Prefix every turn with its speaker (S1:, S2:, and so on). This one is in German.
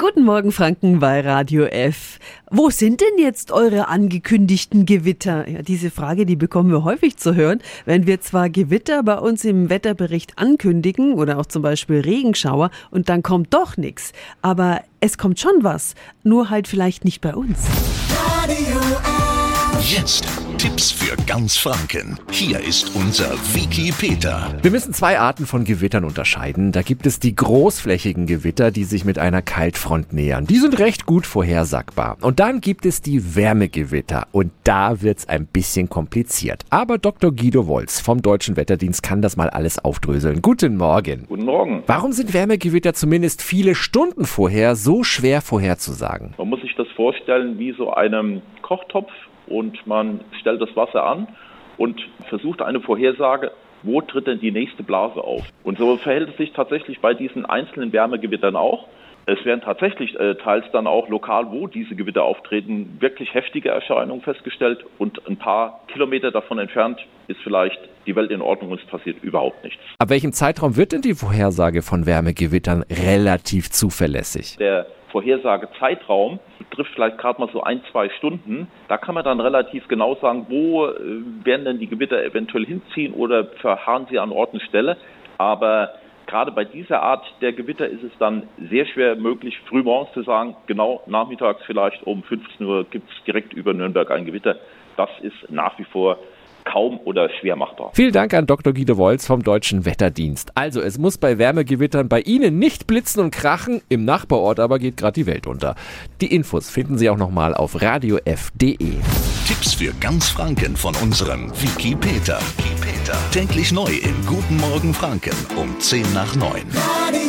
S1: Guten Morgen, Franken bei Radio F. Wo sind denn jetzt eure angekündigten Gewitter? Ja, diese Frage, die bekommen wir häufig zu hören, wenn wir zwar Gewitter bei uns im Wetterbericht ankündigen oder auch zum Beispiel Regenschauer und dann kommt doch nichts. Aber es kommt schon was, nur halt vielleicht nicht bei uns.
S2: Radio F.
S3: Jetzt Tipps für ganz Franken. Hier ist unser Wiki Peter.
S4: Wir müssen zwei Arten von Gewittern unterscheiden. Da gibt es die großflächigen Gewitter, die sich mit einer Kaltfront nähern. Die sind recht gut vorhersagbar. Und dann gibt es die Wärmegewitter. Und da wird's ein bisschen kompliziert. Aber Dr. Guido Wolz vom Deutschen Wetterdienst kann das mal alles aufdröseln. Guten Morgen.
S5: Guten Morgen.
S4: Warum sind Wärmegewitter zumindest viele Stunden vorher so schwer vorherzusagen?
S5: Man muss sich das vorstellen wie so einem Kochtopf und man stellt das Wasser an und versucht eine Vorhersage, wo tritt denn die nächste Blase auf. Und so verhält es sich tatsächlich bei diesen einzelnen Wärmegewittern auch. Es werden tatsächlich äh, teils dann auch lokal, wo diese Gewitter auftreten, wirklich heftige Erscheinungen festgestellt und ein paar Kilometer davon entfernt ist vielleicht die Welt in Ordnung und es passiert überhaupt nichts.
S4: Ab welchem Zeitraum wird denn die Vorhersage von Wärmegewittern relativ zuverlässig?
S5: Der Vorhersagezeitraum betrifft vielleicht gerade mal so ein, zwei Stunden. Da kann man dann relativ genau sagen, wo äh, werden denn die Gewitter eventuell hinziehen oder verharren sie an Ort und Stelle. Aber gerade bei dieser Art der Gewitter ist es dann sehr schwer möglich, frühmorgens zu sagen, genau nachmittags vielleicht um 15 Uhr gibt es direkt über Nürnberg ein Gewitter. Das ist nach wie vor kaum oder schwer machbar.
S4: Vielen Dank an Dr. Guido Wolz vom Deutschen Wetterdienst. Also, es muss bei Wärmegewittern bei Ihnen nicht blitzen und krachen, im Nachbarort aber geht gerade die Welt unter. Die Infos finden Sie auch nochmal auf radiof.de.
S3: Tipps für ganz Franken von unserem Wiki Peter. Täglich neu im Guten Morgen Franken um 10 nach 9.
S2: Radio